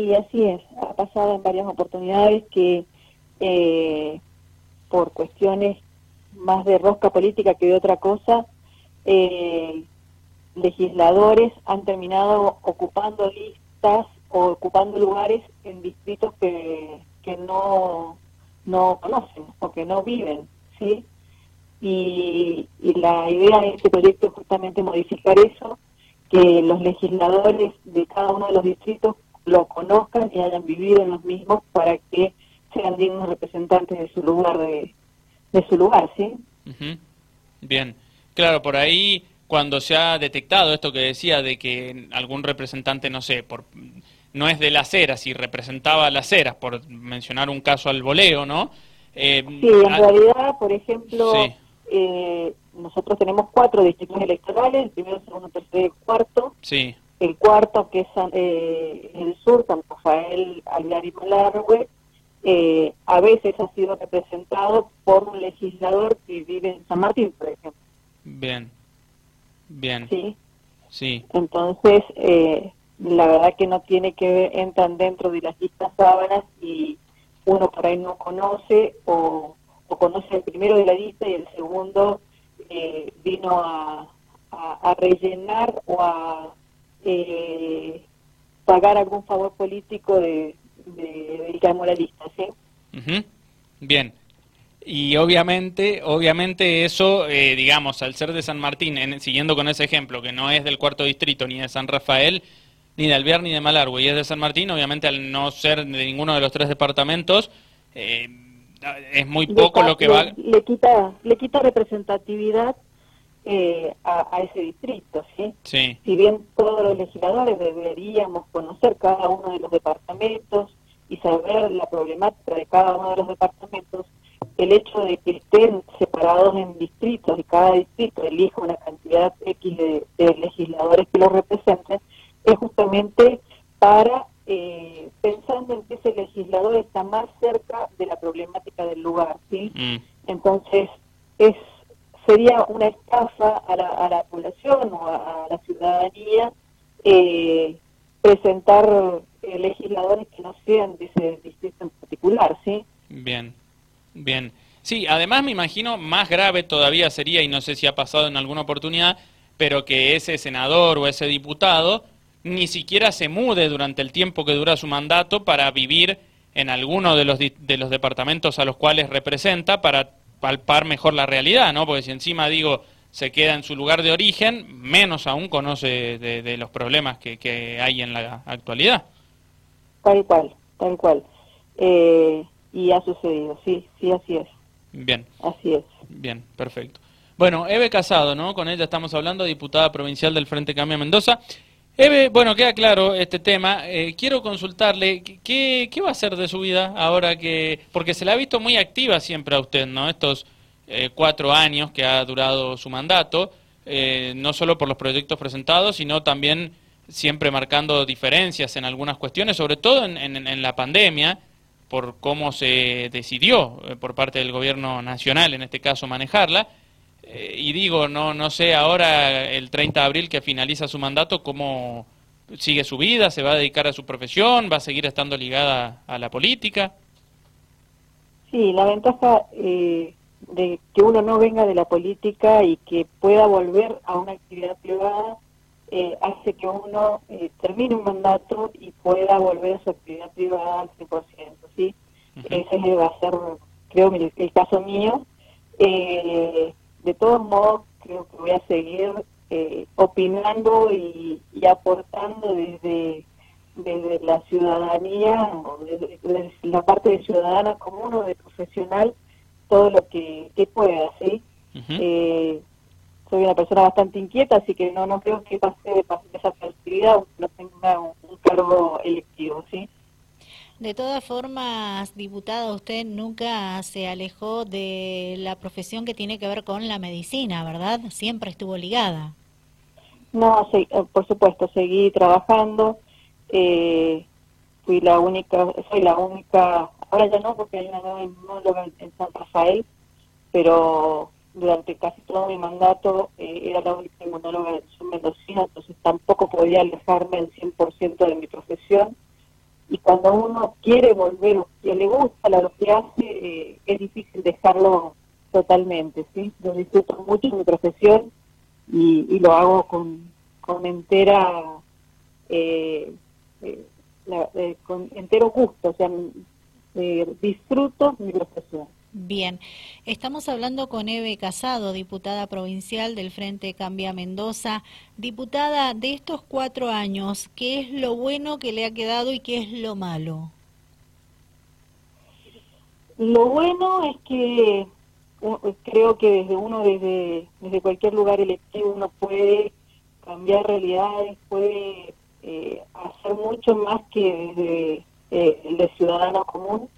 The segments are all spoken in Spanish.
Sí, así es. Ha pasado en varias oportunidades que eh, por cuestiones más de rosca política que de otra cosa, eh, legisladores han terminado ocupando listas o ocupando lugares en distritos que, que no, no conocen o que no viven, ¿sí? Y, y la idea de este proyecto es justamente modificar eso, que los legisladores de cada uno de los distritos lo conozcan y hayan vivido en los mismos para que sean dignos representantes de su lugar de, de su lugar, ¿sí? Bien, claro, por ahí cuando se ha detectado esto que decía de que algún representante, no sé, por no es de las eras y representaba las eras, por mencionar un caso al voleo, ¿no? Eh, sí, en realidad, por ejemplo, eh, nosotros tenemos cuatro distritos electorales, el primero, segundo, tercero y cuarto. Sí. El cuarto, que es eh, el sur, San Rafael, Aguilar y Malargüe, eh, a veces ha sido representado por un legislador que vive en San Martín, por ejemplo. Bien, bien. Sí. Sí. Entonces, eh, la verdad que no tiene que ver, entran dentro de las listas sábanas y uno por ahí no conoce o, conoce el primero de la lista y el segundo eh, vino a, a, rellenar o a eh, pagar algún favor político de, de, de moralista, ¿sí? Bien. Y obviamente, obviamente eso, eh, digamos, al ser de San Martín, siguiendo con ese ejemplo, que no es del cuarto distrito ni de San Rafael, ni de Alvear ni de Malargüe, y es de San Martín, obviamente al no ser de ninguno de los tres departamentos, eh, es muy poco lo que va... Le quita, le quita representatividad eh, a, ese distrito, ¿sí? ¿sí? Si bien todos los legisladores deberíamos conocer cada uno de los departamentos y saber la problemática de cada uno de los departamentos, el hecho de que estén separados en distritos y cada distrito elija una cantidad X de, legisladores que lo representen, es justamente para, eh, pensando en que ese legislador está más cerca de la problemática del lugar, ¿sí? Mm. Entonces, es sería una estafa a la, a la población o a, la ciudadanía eh, presentar eh, legisladores que no sean de ese distrito en particular, ¿sí? Bien, bien. Sí, además me imagino más grave todavía sería, y no sé si ha pasado en alguna oportunidad, pero que ese senador o ese diputado ni siquiera se mude durante el tiempo que dura su mandato para vivir en alguno de los, de los departamentos a los cuales representa para palpar mejor la realidad, ¿no? Porque si encima digo se queda en su lugar de origen, menos aún conoce de, los problemas que, hay en la actualidad. Tal cual, tal cual. Eh, y ha sucedido, sí, sí, así es. Bien. Así es. Bien, perfecto. Bueno, Eve Casado, ¿no? Con ella estamos hablando, diputada provincial del Frente Cambio Mendoza. Eve, bueno, queda claro este tema. Eh, quiero consultarle, ¿qué, ¿qué, va a hacer de su vida ahora que...? Porque se la ha visto muy activa siempre a usted, ¿no? Estos eh, cuatro años que ha durado su mandato, eh, no solo por los proyectos presentados, sino también siempre marcando diferencias en algunas cuestiones, sobre todo en, en la pandemia, por cómo se decidió por parte del gobierno nacional, en este caso, manejarla. Eh, y digo, no, no sé ahora, el 30 de abril que finaliza su mandato, cómo sigue su vida, se va a dedicar a su profesión, va a seguir estando ligada a la política. Sí, la ventaja eh, de que uno no venga de la política y que pueda volver a una actividad privada eh, hace que uno termine un mandato y pueda volver a su actividad privada al 100%, ¿sí? Ese va a ser, creo, el, el caso mío. Eh, de todos modos creo que voy a seguir eh, opinando y, aportando desde, desde la ciudadanía, o desde, la parte de ciudadana común o de profesional, todo lo que, pueda, ¿sí? Eh, soy una persona bastante inquieta, así que no no creo que pase, de esa actividad aunque no tenga un, un cargo electivo, ¿sí? De todas formas, diputada, usted nunca se alejó de la profesión que tiene que ver con la medicina, ¿verdad? Siempre estuvo ligada. No, sí, eh, por supuesto, seguí trabajando. Eh, fui la única, soy la única, ahora ya no, porque hay una nueva inmunóloga en San Rafael, pero durante casi todo mi mandato eh, era la única inmunóloga en su medicina, entonces tampoco podía alejarme al 100% de mi profesión y cuando uno quiere volver o que le gusta lo que hace, eh, es difícil dejarlo totalmente, ¿sí? Yo disfruto mucho mi profesión y, lo hago con, con entera, eh, eh, con entero gusto, o sea, disfruto mi profesión. Bien, estamos hablando con Eve Casado, diputada provincial del Frente Cambia Mendoza. Diputada, de estos cuatro años, ¿qué es lo bueno que le ha quedado y qué es lo malo? Lo bueno es que creo que desde uno, desde, desde cualquier lugar electivo, uno puede cambiar realidades, puede eh, hacer mucho más que desde eh, el de ciudadano común.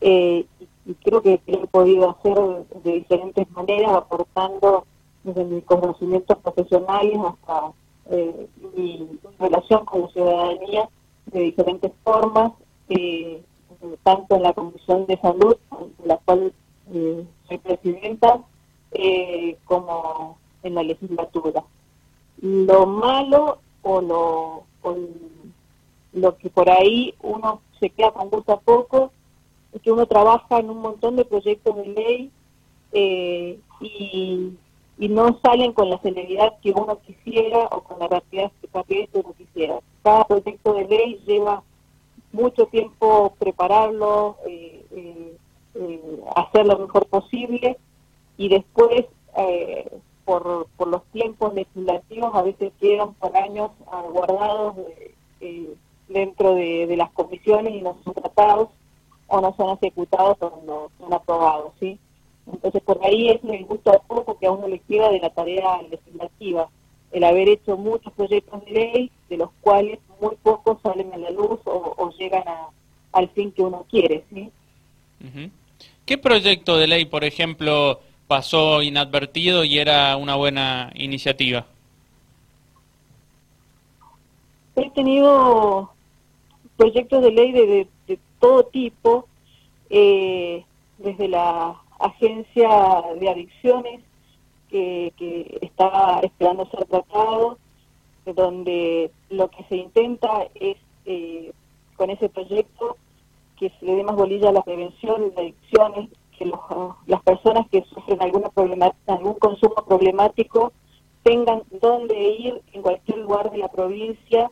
Eh, y creo que lo he podido hacer de diferentes maneras, aportando desde mis conocimientos profesionales hasta eh, mi relación con la ciudadanía de diferentes formas, eh, tanto en la Comisión de Salud, de la cual eh, soy presidenta, como en la legislatura. Lo malo o lo, o lo que por ahí uno se queda con gusto a poco que uno trabaja en un montón de proyectos de ley eh, y, no salen con la celeridad que uno quisiera o con la rapidez, que uno quisiera. Cada proyecto de ley lleva mucho tiempo prepararlo, eh, eh, eh hacer lo mejor posible y después por, por los tiempos legislativos a veces quedan por años guardados dentro de, de, las comisiones y no son tratados o no son ejecutados o no son aprobados, ¿sí? Entonces, por ahí es el gusto a poco que a uno le queda de la tarea legislativa, el haber hecho muchos proyectos de ley, de los cuales muy pocos salen a la luz o, llegan a, al fin que uno quiere, ¿sí? ¿Qué proyecto de ley, por ejemplo, pasó inadvertido y era una buena iniciativa? He tenido proyectos de ley de, todo tipo, eh, desde la agencia de adicciones que, que está esperando ser tratado, donde lo que se intenta es, eh, con ese proyecto, que se le dé más bolilla a la prevención de adicciones, que las personas que sufren alguna algún consumo problemático tengan dónde ir en cualquier lugar de la provincia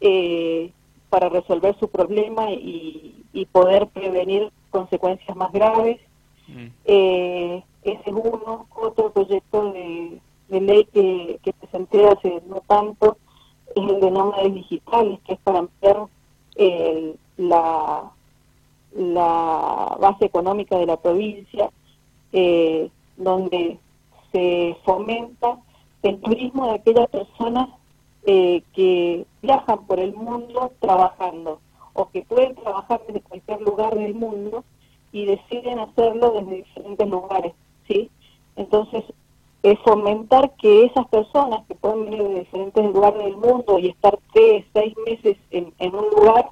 eh, para resolver su problema y, poder prevenir consecuencias más graves. Mm. Eh, ese es uno. Otro proyecto de, ley que, presenté hace no tanto es el de nómadas digitales, que es para ampliar la, la base económica de la provincia, eh, donde se fomenta el turismo de aquellas personas eh, que viajan por el mundo trabajando o que pueden trabajar desde cualquier lugar del mundo y deciden hacerlo desde diferentes lugares, ¿sí? Entonces, es fomentar que esas personas que pueden venir de diferentes lugares del mundo y estar tres, seis meses en, un lugar,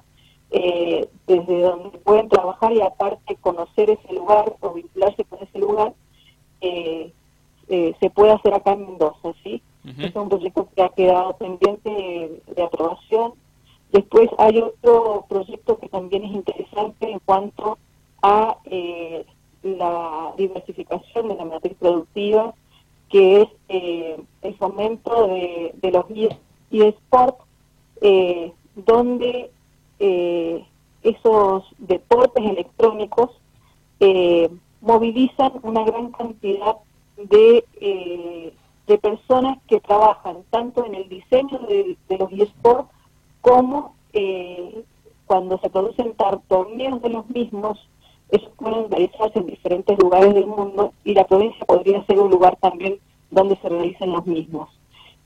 eh, desde donde pueden trabajar y aparte conocer ese lugar o vincularse con ese lugar, eh, se puede hacer acá en Mendoza, ¿sí? Es un proyecto que ha quedado pendiente de, aprobación. Después hay otro proyecto que también es interesante en cuanto a eh, la diversificación de la matriz productiva, que es eh, el fomento de, los eSports, eh, donde eh, esos deportes electrónicos movilizan una gran cantidad de de personas que trabajan tanto en el diseño de, los eSports como eh, cuando se producen torneos de los mismos, esos pueden realizarse en diferentes lugares del mundo y la provincia podría ser un lugar también donde se realicen los mismos.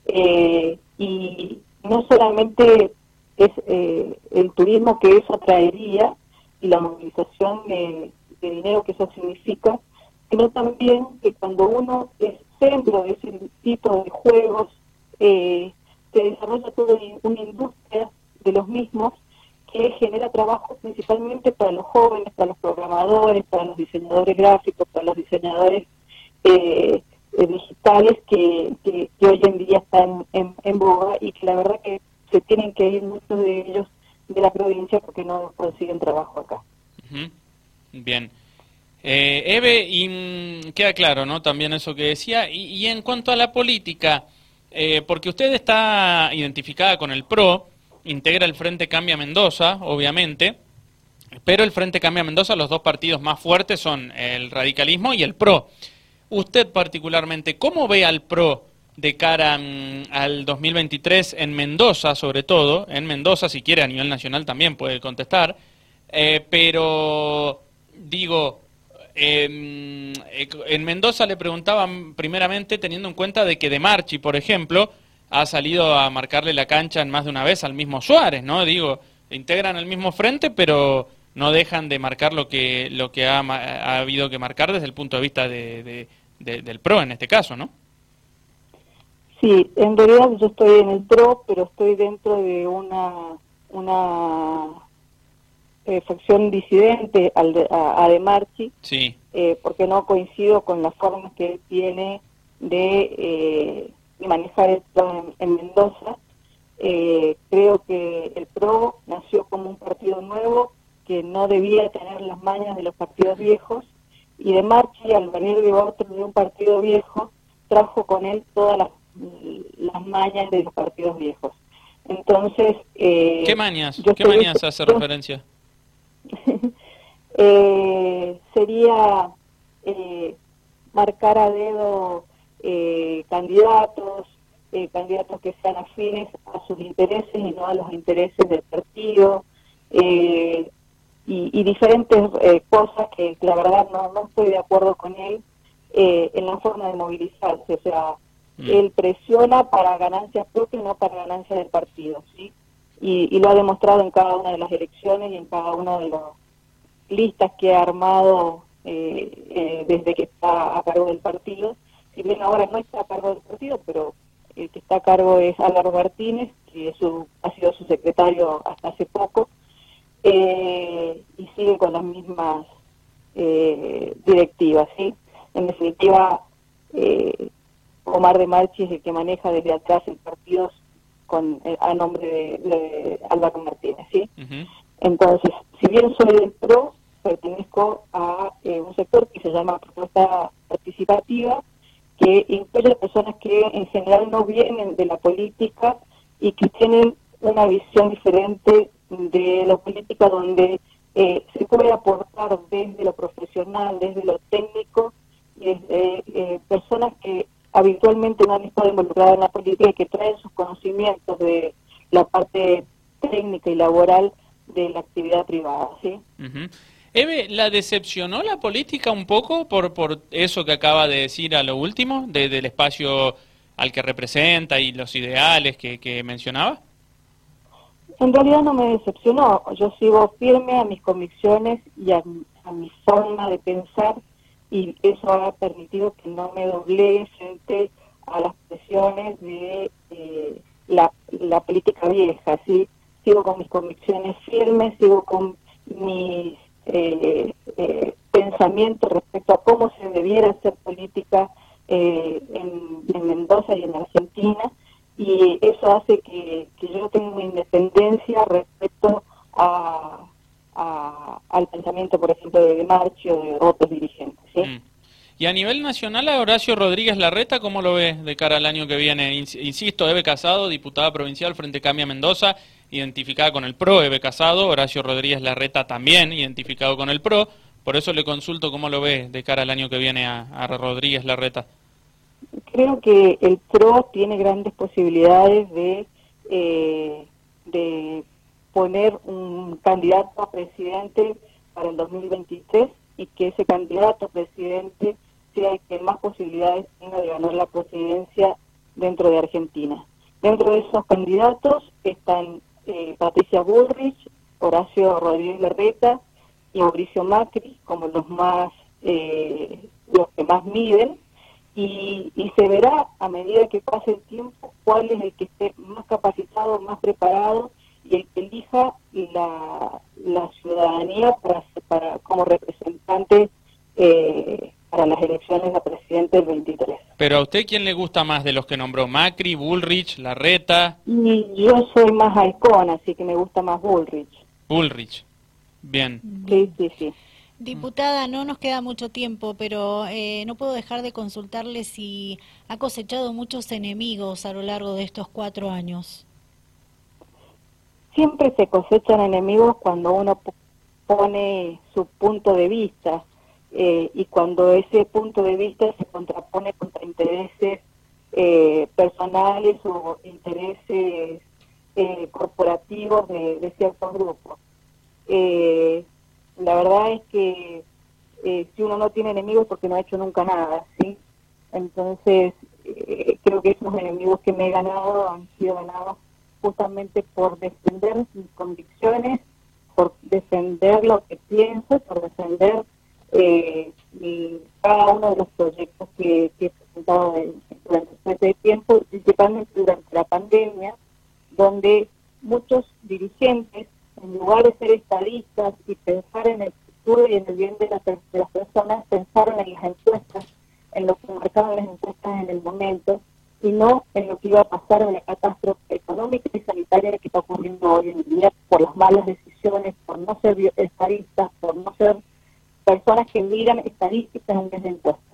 Eh, y no solamente es eh, el turismo que eso traería y la movilización de, dinero que eso significa, sino también que cuando uno es centro de ese tipo de juegos, se desarrolla toda una industria mismos que genera trabajo principalmente para los jóvenes, para los programadores, para los diseñadores gráficos, para los diseñadores eh, eh, digitales que, que, hoy en día están en, en boga y que la verdad que se tienen que ir muchos de ellos de la provincia porque no consiguen trabajo acá. Bien. Eh, Eve, mm, queda claro, ¿no? También eso que decía. Y, en cuanto a la política, eh, porque usted está identificada con el PRO, integra el Frente Cambia Mendoza, obviamente, pero el Frente Cambia Mendoza, los dos partidos más fuertes son el radicalismo y el PRO. Usted particularmente, ¿cómo ve al PRO de cara mm, al 2023 en Mendoza, sobre todo? En Mendoza, si quiere, a nivel nacional también puede contestar. Eh, pero, digo, em, eh, en Mendoza le preguntaban primeramente teniendo en cuenta de que De Marchi, por ejemplo, ha salido a marcarle la cancha en más de una vez al mismo Suárez, ¿no? Digo, integran el mismo frente, pero no dejan de marcar lo que lo que ha, ha habido que marcar desde el punto de vista de, del PRO en este caso, ¿no? Sí, en realidad yo estoy en el PRO, pero estoy dentro de una una eh, facción disidente al de, a, De Marchi, sí. Eh, porque no coincido con las formas que él tiene de eh, manejar esto en, Mendoza. Eh, creo que el PRO nació como un partido nuevo que no debía tener las mañas de los partidos viejos y de Marchi, al venir de otro de un partido viejo, trajo con él todas las, las mañas de los partidos viejos. Entonces... Eh, ¿Qué mañas? ¿Qué mañas hace referencia? eh, sería eh, marcar a dedo eh, candidatos, eh, candidatos que sean afines a sus intereses y no a los intereses del partido, eh, y, diferentes cosas que, la verdad no, no estoy de acuerdo con él en la forma de movilizarse, o sea, mm. él presiona para ganancias propias, no para ganancias del partido, ¿sí? Y, y, lo ha demostrado en cada una de las elecciones y en cada una de las listas que ha armado desde que está a cargo del partido si bien ahora no está a cargo del partido, pero el que está a cargo es Álvaro Martínez, que ha sido su secretario hasta hace poco, eh, y sigue con las mismas eh, directivas. ¿sí? En definitiva, eh, Omar de Marchi es el que maneja desde atrás el partido con, a nombre de, Álvaro Martínez. ¿sí? Entonces, si bien soy del PRO, pertenezco a un sector que se llama propuesta participativa, que incluye personas que en general no vienen de la política y que tienen una visión diferente de la política donde eh, se puede aportar desde lo profesional, desde lo técnico, desde eh, personas que habitualmente no han estado involucradas en la política y que traen sus conocimientos de la parte técnica y laboral de la actividad privada. ¿sí? Eve, ¿la decepcionó la política un poco por, por eso que acaba de decir a lo último, del espacio al que representa y los ideales que, que mencionaba? En realidad no me decepcionó. Yo sigo firme a mis convicciones y a, mi forma de pensar y eso ha permitido que no me doblegue frente a las presiones de eh, la, la política vieja. ¿sí? Sigo con mis convicciones firmes, sigo con mis eh, eh, pensamiento respecto a cómo se debiera hacer política eh, en, Mendoza y en Argentina, y eso hace que, yo tenga independencia respecto a, al pensamiento, por ejemplo, de Marchi o de otros dirigentes. Mm. Y a nivel nacional, a Horacio Rodríguez Larreta, ¿cómo lo ve de cara al año que viene? Insisto, Eve Casado, diputada provincial Frente Cambia Mendoza, identificada con el PRO, Eve Casado, Horacio Rodríguez Larreta también identificado con el PRO, por eso le consulto cómo lo ve de cara al año que viene a, Rodríguez Larreta. Creo que el PRO tiene grandes posibilidades de, eh, de poner un candidato a presidente para el 2023 y que ese candidato a presidente sea el que más posibilidades tenga de ganar la presidencia dentro de Argentina. Dentro de esos candidatos están eh, Patricia Bullrich, Horacio Rodríguez Larreta y Mauricio Macri como los más eh, los que más miden y, se verá a medida que pase el tiempo cuál es el que esté más capacitado, más preparado y el que elija la, la ciudadanía para, para como representante eh, para las elecciones a presidente del 23. Pero a usted, ¿quién le gusta más de los que nombró? ¿Macri, Bullrich, Larreta? Y yo soy más halcón, así que me gusta más Bullrich. Bullrich. Bien. Sí, sí, sí. Diputada, no nos queda mucho tiempo, pero eh, no puedo dejar de consultarle si ha cosechado muchos enemigos a lo largo de estos cuatro años. Siempre se cosechan enemigos cuando uno pone su punto de vista eh, y cuando ese punto de vista se contrapone contra intereses eh, personales o intereses eh, corporativos de, de ciertos grupos. la verdad es que si uno no tiene enemigos porque no ha hecho nunca nada, ¿sí? Entonces, creo que esos enemigos que me he ganado han sido ganados justamente por defender mis convicciones, por defender lo que pienso, por defender eh, cada uno de los proyectos que, he presentado durante este tiempo, principalmente durante la pandemia, donde muchos dirigentes, en lugar de ser estadistas y pensar en el futuro y en el bien de, de las personas, pensaron en las encuestas, en lo que marcaban las encuestas en el momento, y no en lo que iba a pasar en la catástrofe económica y sanitaria que está ocurriendo hoy en día por las malas decisiones, por no ser estadistas, por no ser personas que miran estadísticas en vez de encuestas.